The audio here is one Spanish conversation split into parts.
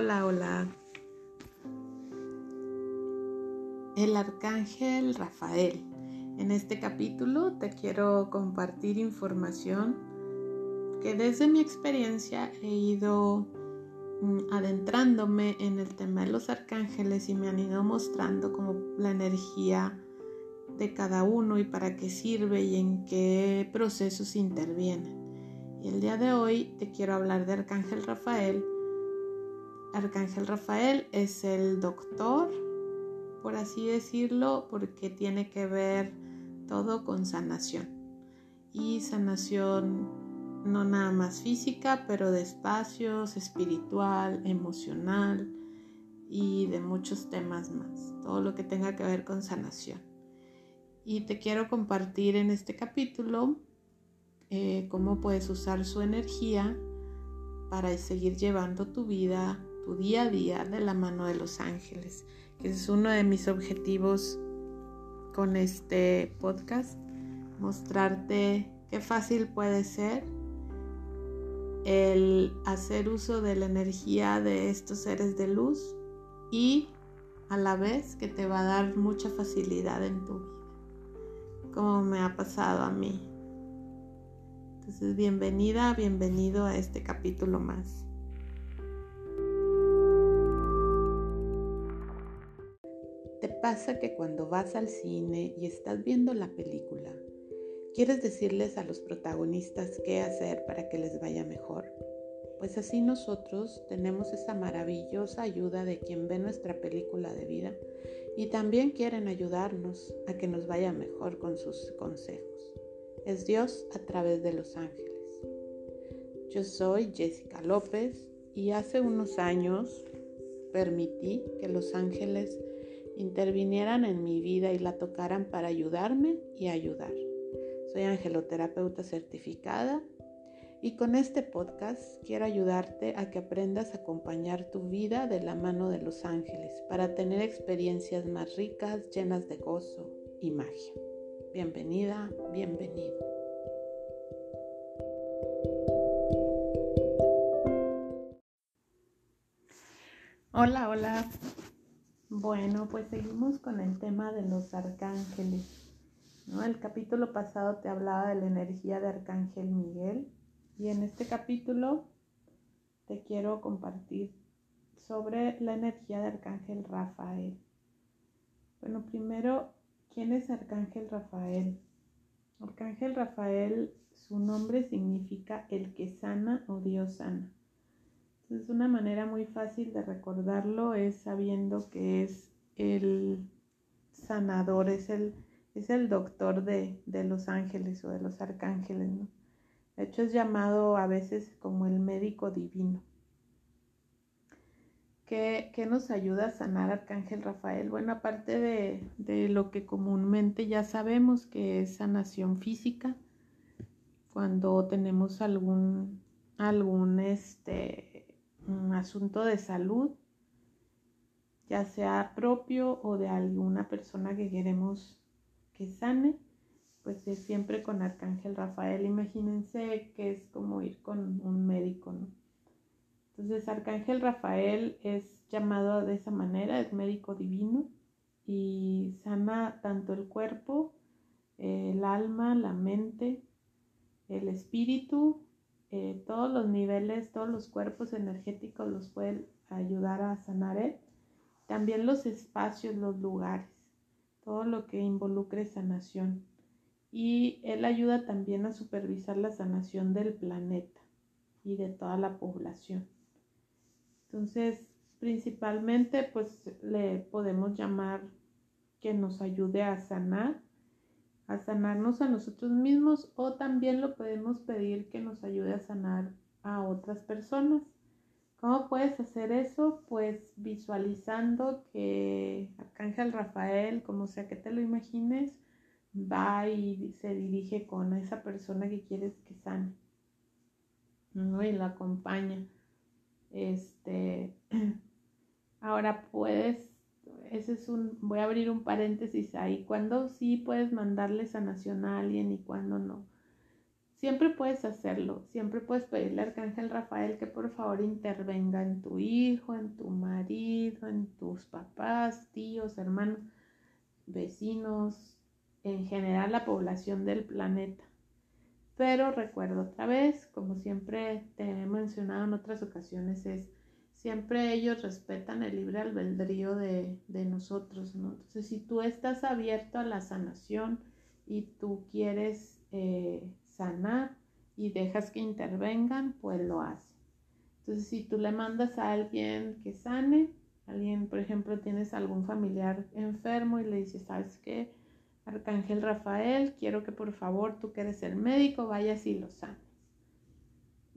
Hola, hola. El arcángel Rafael. En este capítulo te quiero compartir información que desde mi experiencia he ido mm, adentrándome en el tema de los arcángeles y me han ido mostrando como la energía de cada uno y para qué sirve y en qué procesos intervienen. Y el día de hoy te quiero hablar de Arcángel Rafael Arcángel Rafael es el doctor, por así decirlo, porque tiene que ver todo con sanación. Y sanación no nada más física, pero de espacios, espiritual, emocional y de muchos temas más. Todo lo que tenga que ver con sanación. Y te quiero compartir en este capítulo eh, cómo puedes usar su energía para seguir llevando tu vida día a día de la mano de los ángeles, que es uno de mis objetivos con este podcast, mostrarte qué fácil puede ser el hacer uso de la energía de estos seres de luz y a la vez que te va a dar mucha facilidad en tu vida, como me ha pasado a mí. Entonces, bienvenida, bienvenido a este capítulo más. Pasa que cuando vas al cine y estás viendo la película, quieres decirles a los protagonistas qué hacer para que les vaya mejor? Pues así nosotros tenemos esa maravillosa ayuda de quien ve nuestra película de vida y también quieren ayudarnos a que nos vaya mejor con sus consejos. Es Dios a través de los ángeles. Yo soy Jessica López y hace unos años permití que los ángeles intervinieran en mi vida y la tocaran para ayudarme y ayudar. Soy angeloterapeuta certificada y con este podcast quiero ayudarte a que aprendas a acompañar tu vida de la mano de los ángeles para tener experiencias más ricas, llenas de gozo y magia. Bienvenida, bienvenido. Hola, hola. Bueno, pues seguimos con el tema de los arcángeles. ¿no? El capítulo pasado te hablaba de la energía de Arcángel Miguel y en este capítulo te quiero compartir sobre la energía de Arcángel Rafael. Bueno, primero, ¿quién es Arcángel Rafael? Arcángel Rafael, su nombre significa el que sana o Dios sana. Entonces, una manera muy fácil de recordarlo es sabiendo que es el sanador, es el, es el doctor de, los ángeles o de los arcángeles, ¿no? De hecho, es llamado a veces como el médico divino. ¿Qué, nos ayuda a sanar Arcángel Rafael? Bueno, aparte de, de, lo que comúnmente ya sabemos que es sanación física, cuando tenemos algún, algún este, un asunto de salud, ya sea propio o de alguna persona que queremos que sane, pues es siempre con Arcángel Rafael. Imagínense que es como ir con un médico, ¿no? Entonces Arcángel Rafael es llamado de esa manera, es médico divino y sana tanto el cuerpo, el alma, la mente, el espíritu eh, todos los niveles, todos los cuerpos energéticos los pueden ayudar a sanar él. También los espacios, los lugares, todo lo que involucre sanación. Y él ayuda también a supervisar la sanación del planeta y de toda la población. Entonces, principalmente, pues le podemos llamar que nos ayude a sanar a sanarnos a nosotros mismos o también lo podemos pedir que nos ayude a sanar a otras personas. ¿Cómo puedes hacer eso? Pues visualizando que Arcángel Rafael, como sea que te lo imagines, va y se dirige con esa persona que quieres que sane. ¿no? Y la acompaña. Este, ahora puedes ese es un, voy a abrir un paréntesis ahí, cuando sí puedes mandarle sanación a alguien y cuando no. siempre puedes hacerlo, siempre puedes pedirle al Arcángel Rafael que por favor intervenga en tu hijo, en tu marido, en tus papás, tíos, hermanos, vecinos, en general la población del planeta. Pero recuerdo otra vez, como siempre te he mencionado en otras ocasiones, es siempre ellos respetan el libre albedrío de, nosotros, ¿no? Entonces, si tú estás abierto a la sanación y tú quieres eh, sanar y dejas que intervengan, pues lo hace. Entonces, si tú le mandas a alguien que sane, alguien, por ejemplo, tienes algún familiar enfermo y le dices, ¿sabes qué? Arcángel Rafael, quiero que por favor tú que eres el médico vayas y lo sanes.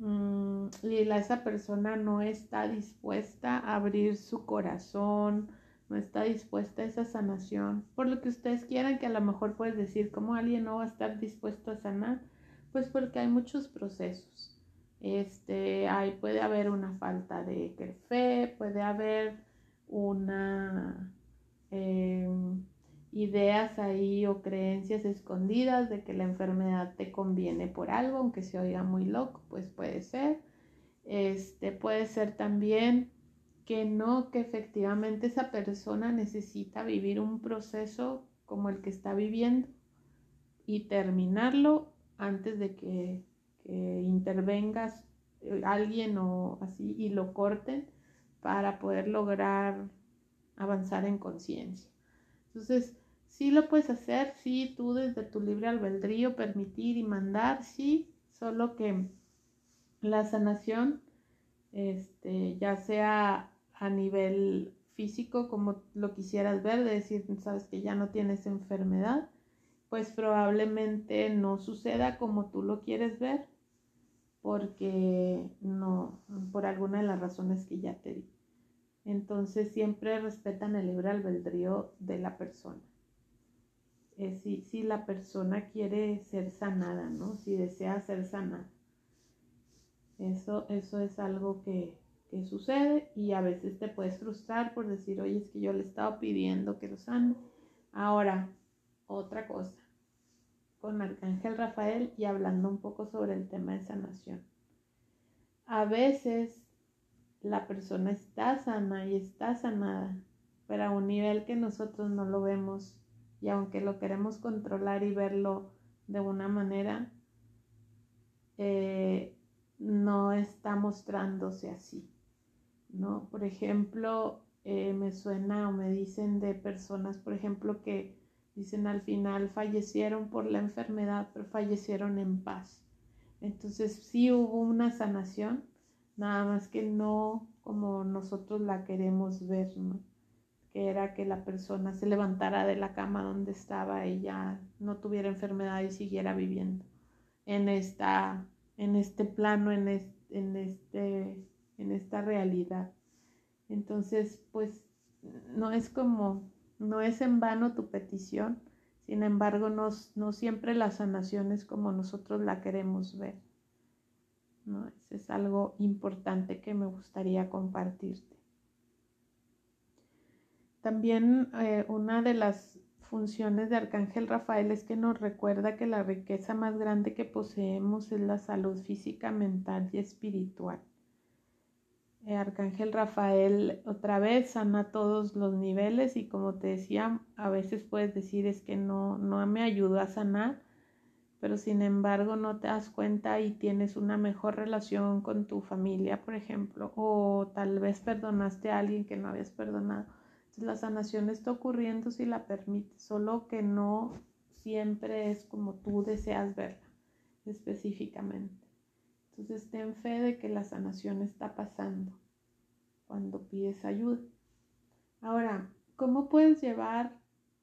Mm, y esa persona no está dispuesta a abrir su corazón, no está dispuesta a esa sanación, por lo que ustedes quieran que a lo mejor puedes decir, ¿cómo alguien no va a estar dispuesto a sanar? Pues porque hay muchos procesos. Este, hay, puede haber una falta de fe, puede haber una... Em, ideas ahí o creencias escondidas de que la enfermedad te conviene por algo, aunque se oiga muy loco, pues puede ser. Este puede ser también que no, que efectivamente esa persona necesita vivir un proceso como el que está viviendo y terminarlo antes de que, que intervengas eh, alguien o así y lo corten para poder lograr avanzar en conciencia. Entonces, Sí lo puedes hacer, sí, tú desde tu libre albedrío permitir y mandar, sí, solo que la sanación, este, ya sea a nivel físico, como lo quisieras ver, de decir, sabes que ya no tienes enfermedad, pues probablemente no suceda como tú lo quieres ver, porque no, por alguna de las razones que ya te di. Entonces siempre respetan el libre albedrío de la persona si, si, la persona quiere ser sanada, ¿no? Si desea ser sanada. Eso, eso es algo que, que, sucede y a veces te puedes frustrar por decir, oye, es que yo le estaba pidiendo que lo sane. Ahora, otra cosa, con Arcángel Rafael y hablando un poco sobre el tema de sanación. A veces la persona está sana y está sanada, pero a un nivel que nosotros no lo vemos y aunque lo queremos controlar y verlo de una manera, eh, no está mostrándose así, ¿no? Por ejemplo, eh, me suena o me dicen de personas, por ejemplo, que dicen al final fallecieron por la enfermedad, pero fallecieron en paz. Entonces sí hubo una sanación, nada más que no como nosotros la queremos ver, ¿no? Que era que la persona se levantara de la cama donde estaba y ya no tuviera enfermedad y siguiera viviendo en esta en este plano en en este en esta realidad entonces pues no es como no es en vano tu petición sin embargo no, no siempre la sanación es como nosotros la queremos ver ¿no? Es algo importante que me gustaría compartirte también eh, una de las funciones de Arcángel Rafael es que nos recuerda que la riqueza más grande que poseemos es la salud física, mental y espiritual. Eh, Arcángel Rafael otra vez sana todos los niveles y como te decía, a veces puedes decir es que no, no me ayudó a sanar, pero sin embargo no te das cuenta y tienes una mejor relación con tu familia, por ejemplo, o tal vez perdonaste a alguien que no habías perdonado la sanación está ocurriendo si la permites, solo que no siempre es como tú deseas verla específicamente. Entonces ten fe de que la sanación está pasando cuando pides ayuda. Ahora, ¿cómo puedes llevar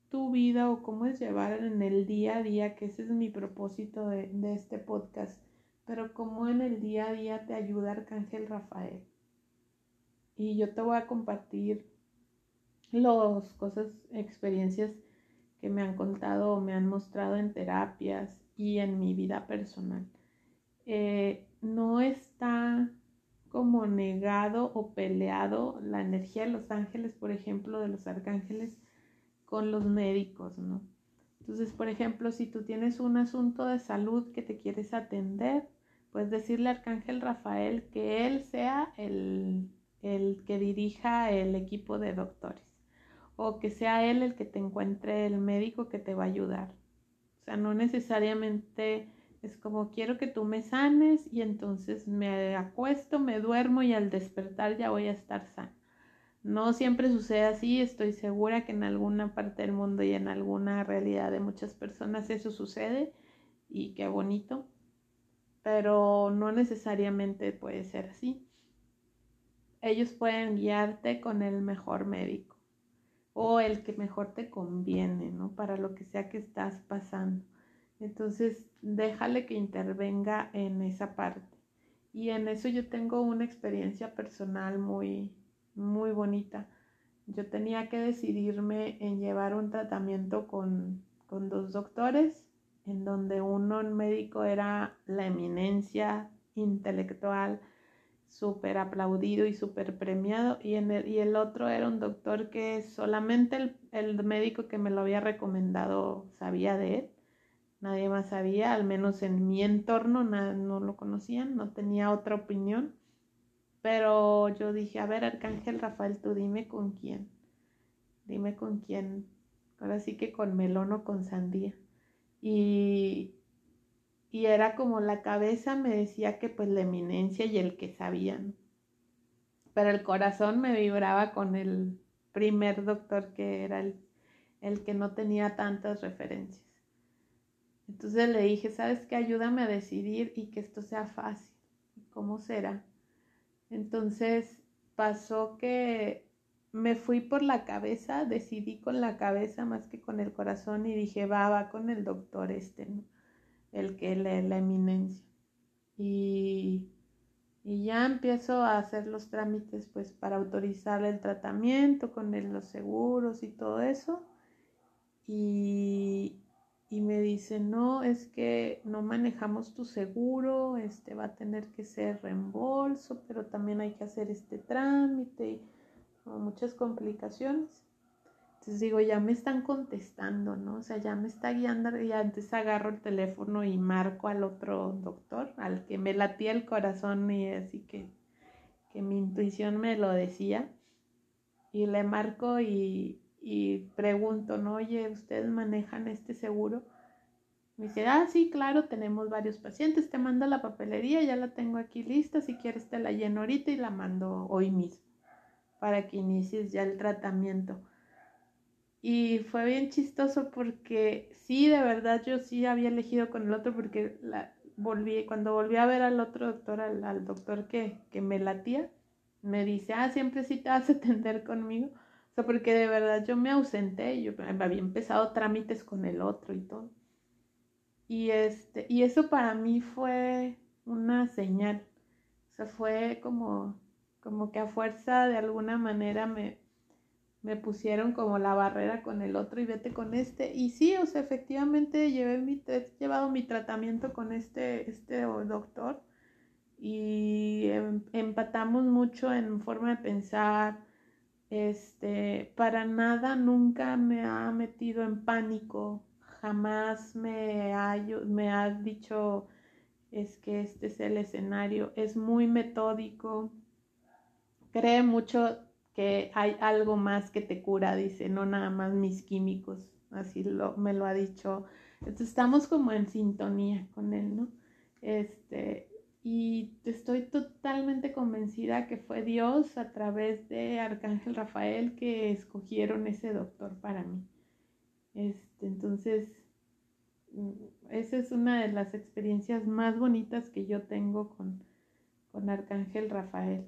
tu vida o cómo es llevar en el día a día, que ese es mi propósito de, de este podcast, pero cómo en el día a día te ayuda Arcángel Rafael? Y yo te voy a compartir las cosas, experiencias que me han contado o me han mostrado en terapias y en mi vida personal. Eh, no está como negado o peleado la energía de los ángeles, por ejemplo, de los arcángeles con los médicos, ¿no? Entonces, por ejemplo, si tú tienes un asunto de salud que te quieres atender, puedes decirle al Arcángel Rafael que él sea el, el que dirija el equipo de doctores o que sea él el que te encuentre el médico que te va a ayudar. O sea, no necesariamente es como quiero que tú me sanes y entonces me acuesto, me duermo y al despertar ya voy a estar sana. No siempre sucede así, estoy segura que en alguna parte del mundo y en alguna realidad de muchas personas eso sucede y qué bonito, pero no necesariamente puede ser así. Ellos pueden guiarte con el mejor médico o el que mejor te conviene, ¿no? Para lo que sea que estás pasando. Entonces, déjale que intervenga en esa parte. Y en eso yo tengo una experiencia personal muy, muy bonita. Yo tenía que decidirme en llevar un tratamiento con, dos doctores, en donde uno, el médico, era la eminencia intelectual, súper aplaudido y súper premiado, y, el, y el otro era un doctor que solamente el, el médico que me lo había recomendado sabía de él nadie más sabía, al menos en mi entorno no lo conocían, no tenía otra opinión. Pero yo dije, a ver, Arcángel Rafael, tú dime con quién. Dime con quién. Ahora sí que con melón o con sandía. Y, y era como la cabeza me decía que pues la eminencia y el que sabían. Pero el corazón me vibraba con el primer doctor que era el, el que no tenía tantas referencias. Entonces le dije, ¿sabes qué? Ayúdame a decidir y que esto sea fácil. ¿Cómo será? Entonces pasó que me fui por la cabeza, decidí con la cabeza más que con el corazón y dije, va, va con el doctor este, ¿no? El que lee la eminencia. Y, y, ya empiezo a hacer los trámites pues para autorizar el tratamiento con los seguros y todo eso. Y, y me dice, no, es que no manejamos tu seguro, este va a tener que ser reembolso, pero también hay que hacer este trámite y muchas complicaciones. Entonces digo, ya me están contestando, ¿no? O sea, ya me está guiando y antes agarro el teléfono y marco al otro doctor, al que me latía el corazón y así que, que mi intuición me lo decía. Y le marco y, y pregunto, ¿no? Oye, ¿ustedes manejan este seguro? Me dice, ah, sí, claro, tenemos varios pacientes, te mando la papelería, ya la tengo aquí lista, si quieres te la lleno ahorita y la mando hoy mismo para que inicies ya el tratamiento. Y fue bien chistoso porque sí, de verdad yo sí había elegido con el otro porque la, volví, cuando volví a ver al otro doctor, al, doctor que, que me latía, me dice, ah, siempre sí te vas a atender conmigo porque de verdad yo me ausenté, yo había empezado trámites con el otro y todo. Y, este, y eso para mí fue una señal. O sea, fue como, como que a fuerza de alguna manera me, me pusieron como la barrera con el otro y vete con este. Y sí, o sea, efectivamente llevé mi, he llevado mi tratamiento con este, este doctor y em, empatamos mucho en forma de pensar, este, para nada nunca me ha metido en pánico, jamás me ha, me ha dicho es que este es el escenario, es muy metódico, cree mucho que hay algo más que te cura, dice, no nada más mis químicos, así lo, me lo ha dicho. Entonces estamos como en sintonía con él, ¿no? Este, y estoy totalmente convencida que fue Dios a través de Arcángel Rafael que escogieron ese doctor para mí. Este, entonces, mm, esa es una de las experiencias más bonitas que yo tengo con, con Arcángel Rafael.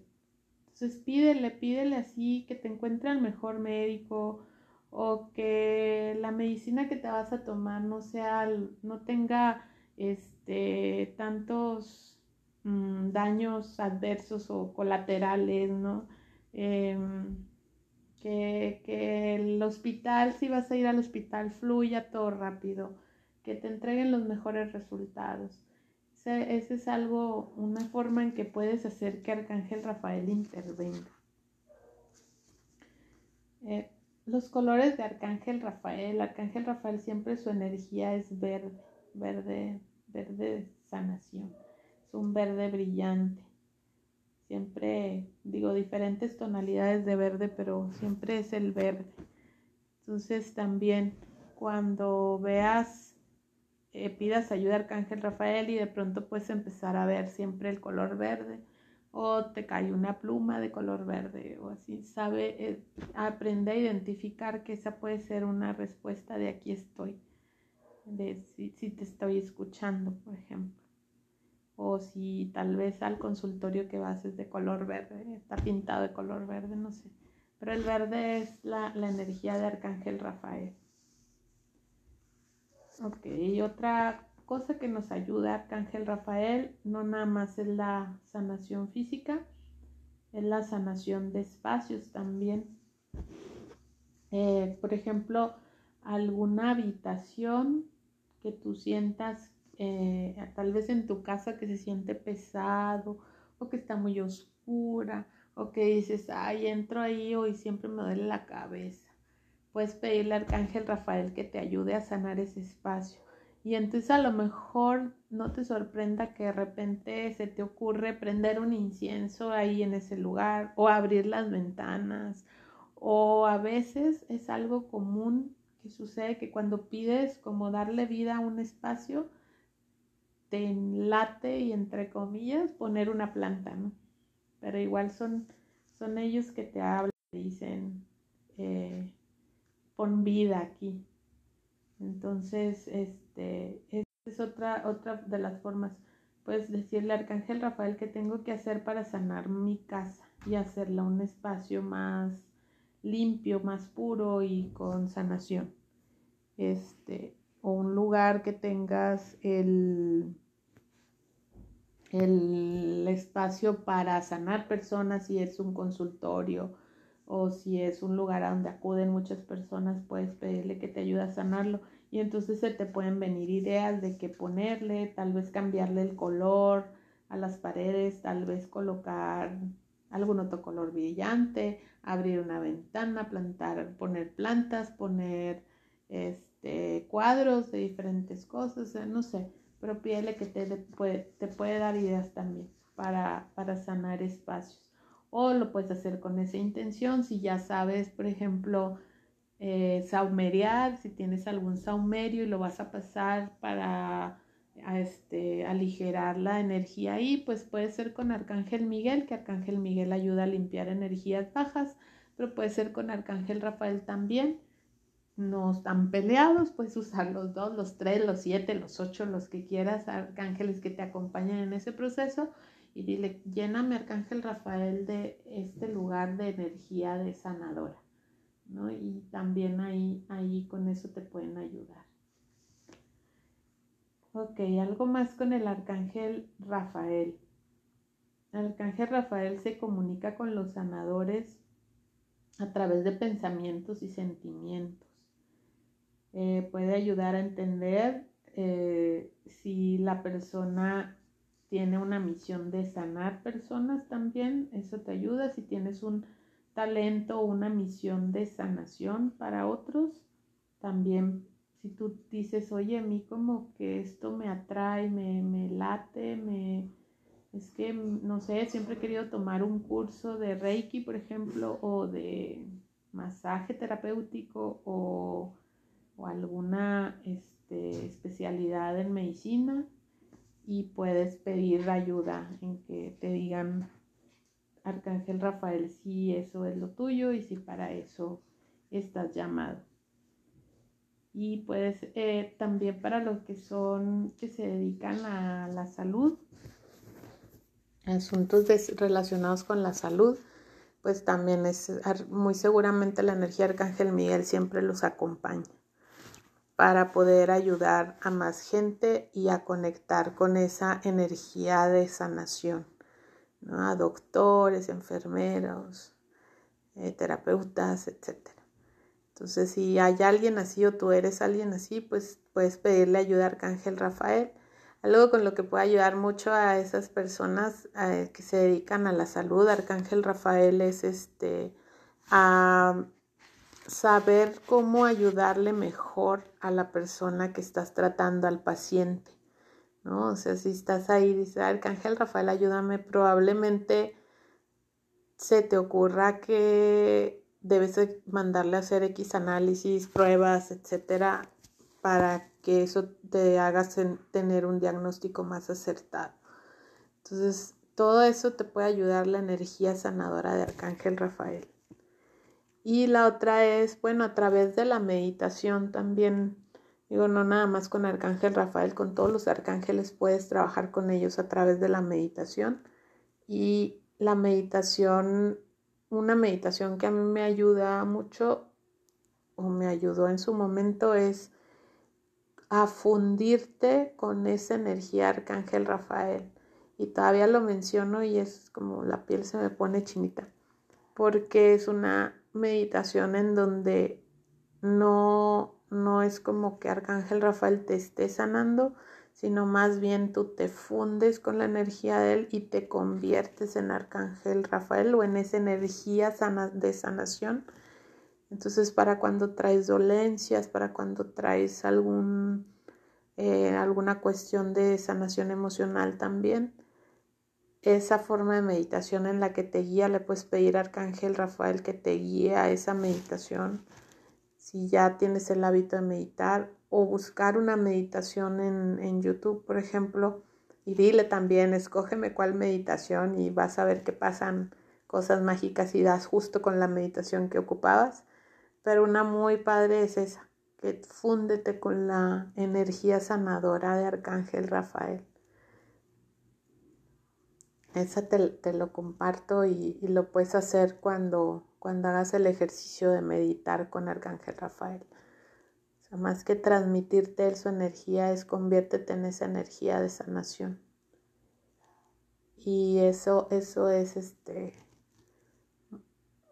Entonces, pídele, pídele así que te encuentre al mejor médico o que la medicina que te vas a tomar no sea, no tenga este, tantos Mm, daños adversos o colaterales, ¿no? Em, que, que, el hospital, si vas a ir al hospital, fluya todo rápido, que te entreguen los mejores resultados. Ese, es algo, una forma en que puedes hacer que Arcángel Rafael intervenga. Eh, los colores de Arcángel Rafael. Arcángel Rafael siempre su energía es verde, verde, verde sanación. Es un verde brillante. Siempre digo diferentes tonalidades de verde, pero siempre es el verde. Entonces también cuando veas, eh, pidas ayuda a Arcángel Rafael y de pronto puedes empezar a ver siempre el color verde o te cae una pluma de color verde o así, sabe, eh, aprende a identificar que esa puede ser una respuesta de aquí estoy, de si, te estoy escuchando, por ejemplo, o si tal vez al consultorio que vas es de color verde, está pintado de color verde, no sé, pero el verde es la, la energía de Arcángel Rafael. Ok, y otra cosa que nos ayuda Arcángel Rafael no nada más es la sanación física, es la sanación de espacios también. Eh, por ejemplo, alguna habitación que tú sientas, eh, tal vez en tu casa que se siente pesado o que está muy oscura o que dices, ay, entro ahí hoy siempre me duele la cabeza. Puedes pedirle al Arcángel Rafael que te ayude a sanar ese espacio y entonces a lo mejor no te sorprenda que de repente se te ocurre prender un incienso ahí en ese lugar o abrir las ventanas. O a veces es algo común que sucede que cuando pides como darle vida a un espacio, te enlate y entre comillas poner una planta, ¿no? Pero igual son, son ellos que te hablan, dicen, eh, pon vida aquí. Entonces, este, es otra, otra de las formas. Puedes decirle Arcángel Rafael que tengo que hacer para sanar mi casa y hacerla un espacio más limpio, más puro y con sanación. Este, o un lugar que tengas el, el espacio para sanar personas si es un consultorio o si es un lugar a donde acuden muchas personas, puedes pedirle que te ayude a sanarlo. Y entonces se te pueden venir ideas de qué ponerle, tal vez cambiarle el color a las paredes, tal vez colocar algún otro color brillante, abrir una ventana, plantar, poner plantas, poner este, cuadros de diferentes cosas, no sé, pero pídele que te, puede, te puede dar ideas también para, para sanar espacios o lo puedes hacer con esa intención. Si ya sabes, por ejemplo, eh, saumerear, si tienes algún saumerio y lo vas a pasar para este, aligerar la energía ahí, pues puede ser con Arcángel Miguel, que Arcángel Miguel ayuda a limpiar energías bajas, pero puede ser con Arcángel Rafael también. No están peleados, puedes usar los dos, los tres, los siete, los ocho, los que quieras, arcángeles que te acompañen en ese proceso y dile, lléname Arcángel Rafael de este lugar de energía de sanadora, ¿no? Y también ahí, ahí con eso te pueden ayudar. Ok, algo más con el Arcángel Rafael. El Arcángel Rafael se comunica con los sanadores a través de pensamientos y sentimientos. Eh, puede ayudar a entender eh, si la persona tiene una misión de sanar personas también, eso te ayuda. Si tienes un talento o una misión de sanación para otros, también si tú dices, oye, a mí como que esto me atrae, me, me late, me... Es que, no sé, siempre he querido tomar un curso de Reiki, por ejemplo, o de masaje terapéutico o, o alguna este, especialidad en medicina y puedes pedir ayuda en que te digan, Arcángel Rafael, si eso es lo tuyo y si para eso estás llamado. Y puedes eh, también para los que son, que se dedican a la salud, asuntos relacionados con la salud, pues también es muy seguramente la energía Arcángel Miguel siempre los acompaña para poder ayudar a más gente y a conectar con esa energía de sanación, ¿no? a doctores, enfermeros, eh, terapeutas, etc. Entonces, si hay alguien así o tú eres alguien así, pues puedes pedirle ayuda a Arcángel Rafael. Algo con lo que puede ayudar mucho a esas personas eh, que se dedican a la salud, Arcángel Rafael es este a saber cómo ayudarle mejor a la persona que estás tratando, al paciente, ¿no? O sea, si estás ahí y dices, Arcángel Rafael, ayúdame, probablemente se te ocurra que debes mandarle a hacer X análisis, pruebas, etcétera, para que eso te haga tener un diagnóstico más acertado. Entonces, todo eso te puede ayudar la energía sanadora de Arcángel Rafael. Y la otra es, bueno, a través de la meditación también, digo, no nada más con Arcángel Rafael, con todos los arcángeles puedes trabajar con ellos a través de la meditación. Y la meditación, una meditación que a mí me ayuda mucho o me ayudó en su momento es a fundirte con esa energía Arcángel Rafael. Y todavía lo menciono y es como la piel se me pone chinita, porque es una meditación en donde no, no es como que Arcángel Rafael te esté sanando, sino más bien tú te fundes con la energía de él y te conviertes en Arcángel Rafael o en esa energía de sanación. Entonces, para cuando traes dolencias, para cuando traes algún, eh, alguna cuestión de sanación emocional también, esa forma de meditación en la que te guía, le puedes pedir a Arcángel Rafael que te guíe a esa meditación. Si ya tienes el hábito de meditar o buscar una meditación en, en YouTube, por ejemplo, y dile también, escógeme cuál meditación y vas a ver que pasan cosas mágicas y das justo con la meditación que ocupabas. Pero una muy padre es esa, que fúndete con la energía sanadora de Arcángel Rafael. Esa te, lo comparto y, lo puedes hacer cuando, cuando hagas el ejercicio de meditar con Arcángel Rafael. O sea, más que transmitirte su energía, es conviértete en esa energía de sanación. Y eso, eso es este.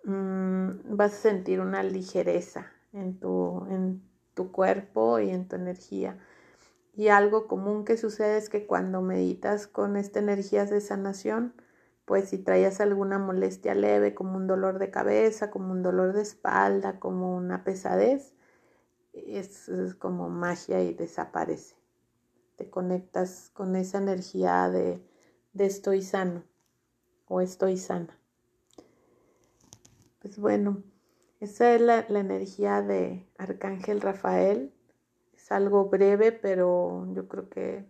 Mm, vas a sentir una ligereza en tu, en tu cuerpo y en tu energía. Y algo común que sucede es que cuando meditas con esta energía de sanación, pues si traías alguna molestia leve, como un dolor de cabeza, como un dolor de espalda, como una pesadez, es, como magia y desaparece. Te conectas con esa energía de, estoy sano o estoy sana. Pues bueno, esa es la energía de Arcángel Rafael algo breve, pero yo creo que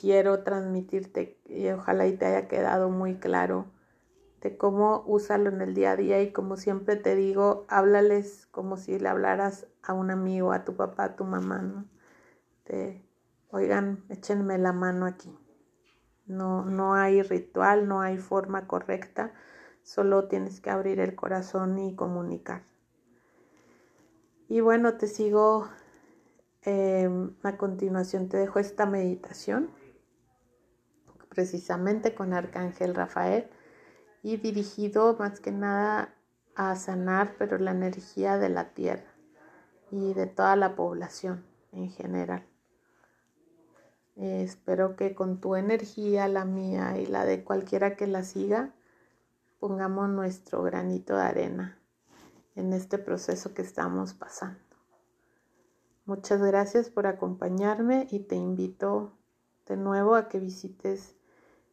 quiero transmitirte y ojalá y te haya quedado muy claro de cómo usarlo en el día a día y como siempre te digo, háblales como si le hablaras a un amigo, a tu papá, a tu mamá, ¿no? oigan, échenme la mano aquí. No, no hay ritual, no hay forma correcta, solo tienes que abrir el corazón y comunicar. Y bueno, te sigo, em, a continuación te dejo esta meditación, precisamente con Arcángel Rafael, y dirigido más que nada a sanar, pero la energía de la tierra y de toda la población en general. espero que con tu energía, la mía y la de cualquiera que la siga, pongamos nuestro granito de arena en este proceso que estamos pasando. Muchas gracias por acompañarme y te invito de nuevo a que visites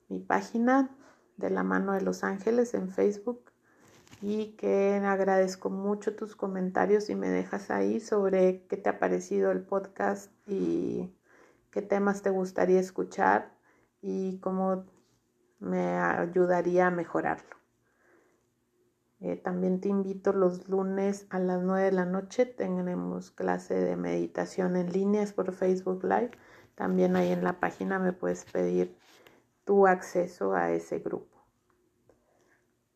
mi página de la mano de los ángeles en Facebook y que agradezco mucho tus comentarios y me dejas ahí sobre qué te ha parecido el podcast y qué temas te gustaría escuchar y cómo me ayudaría a mejorarlo. Eh, también te invito los lunes a las 9 de la noche. Tenemos clase de meditación en líneas por Facebook Live. También ahí en la página me puedes pedir tu acceso a ese grupo.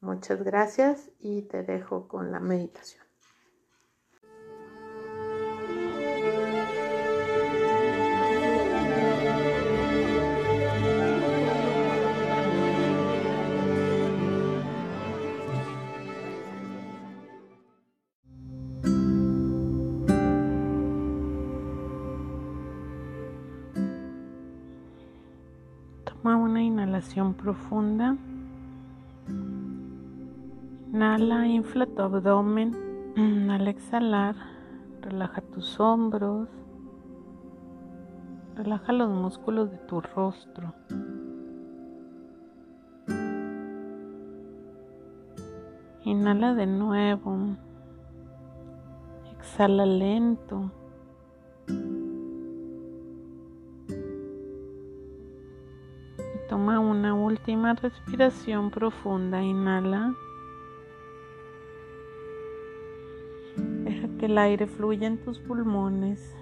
Muchas gracias y te dejo con la meditación. Profunda. Inhala, infla tu abdomen. Al exhalar, relaja tus hombros. Relaja los músculos de tu rostro. Inhala de nuevo. Exhala lento. Última respiración profunda. Inhala. Deja que el aire fluya en tus pulmones.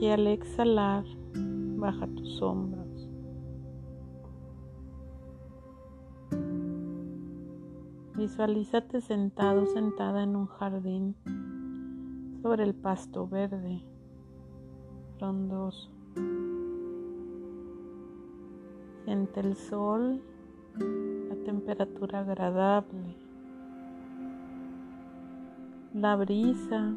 Y al exhalar, baja tus hombros. Visualízate sentado, sentada en un jardín sobre el pasto verde, frondoso. Siente el sol, la temperatura agradable, la brisa.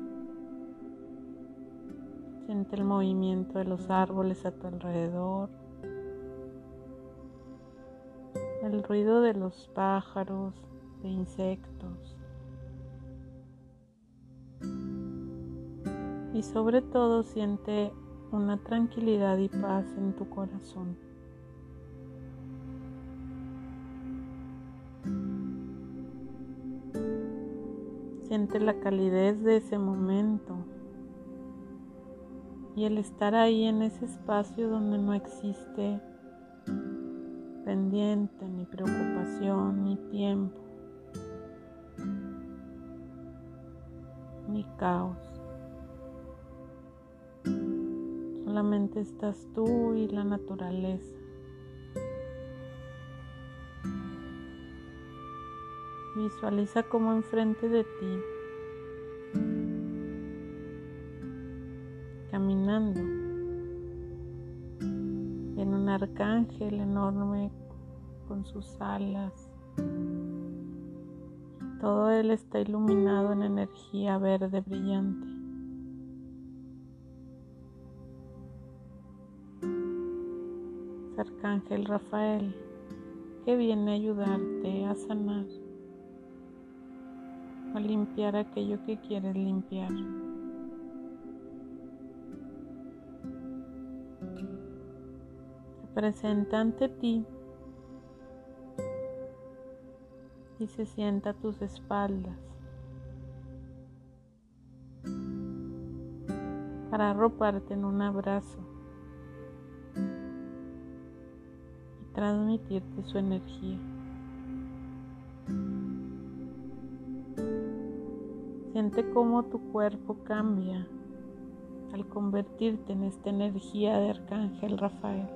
Siente el movimiento de los árboles a tu alrededor, el ruido de los pájaros, de insectos. Y sobre todo siente una tranquilidad y paz en tu corazón. Siente la calidez de ese momento y el estar ahí en ese espacio donde no existe pendiente, ni preocupación, ni tiempo. ni caos. Solamente estás tú y la naturaleza. Visualiza como enfrente de ti, caminando, en un arcángel enorme con sus alas todo él está iluminado en energía verde brillante. Arcángel Rafael que viene a ayudarte a sanar, a limpiar aquello que quieres limpiar. Se presenta ante ti y se sienta a tus espaldas para arroparte en un abrazo y transmitirte su energía. Siente cómo tu cuerpo cambia al convertirte en esta energía de Arcángel Rafael.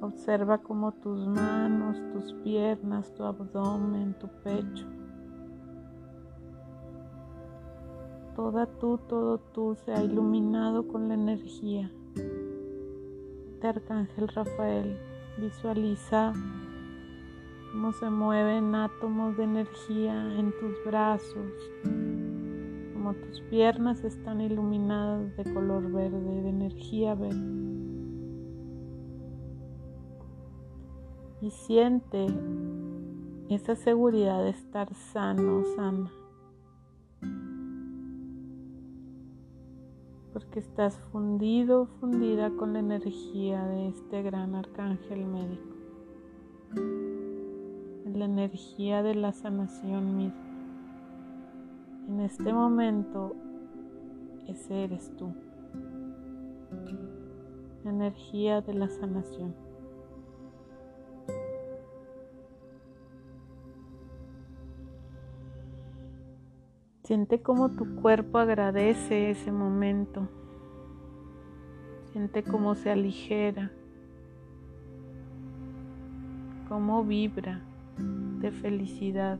Observa cómo tus manos, tus piernas, tu abdomen, tu pecho, toda tú, todo tú se ha iluminado con la energía de Arcángel Rafael. Visualiza cómo se mueven átomos de energía en tus brazos, como tus piernas están iluminadas de color verde, de energía verde. y siente esa seguridad de estar sano, sana. Porque estás fundido, fundida con la energía de este gran arcángel médico. La energía de la sanación misma. En este momento, ese eres tú. energía de la sanación. Siente cómo tu cuerpo agradece ese momento. Siente cómo se aligera, cómo vibra de felicidad.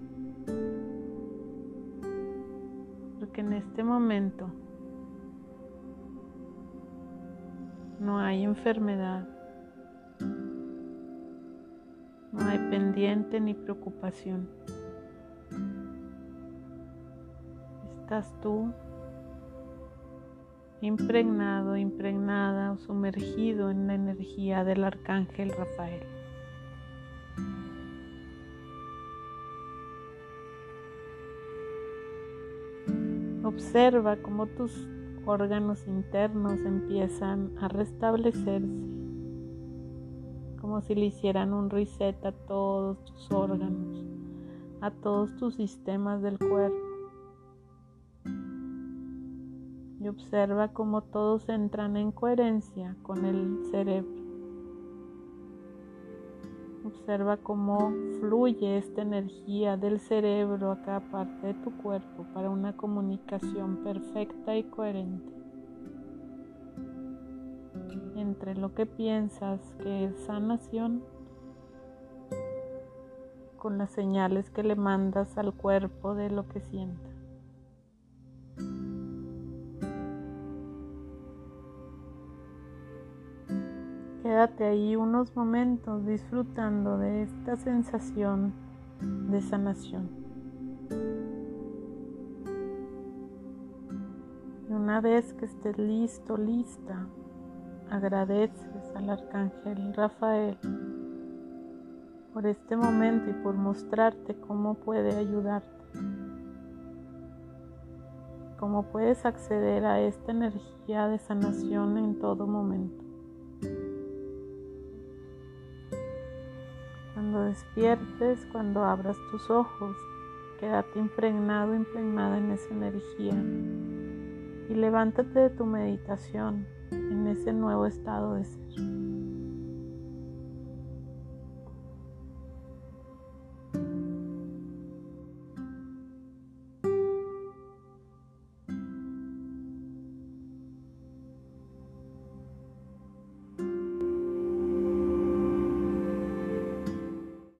Porque en este momento no hay enfermedad, no hay pendiente ni preocupación. estás tú impregnado, impregnada o sumergido en la energía del arcángel Rafael. Observa cómo tus órganos internos empiezan a restablecerse, como si le hicieran un reset a todos tus órganos, a todos tus sistemas del cuerpo. Y observa cómo todos entran en coherencia con el cerebro. Observa cómo fluye esta energía del cerebro a cada parte de tu cuerpo para una comunicación perfecta y coherente entre lo que piensas que es sanación con las señales que le mandas al cuerpo de lo que sienta. Quédate ahí unos momentos disfrutando de esta sensación de sanación. Y una vez que estés listo, lista, agradeces al arcángel Rafael por este momento y por mostrarte cómo puede ayudarte, cómo puedes acceder a esta energía de sanación en todo momento. Despiertes, cuando abras tus ojos, quédate impregnado, impregnada en esa energía y levántate de tu meditación en ese nuevo estado de ser.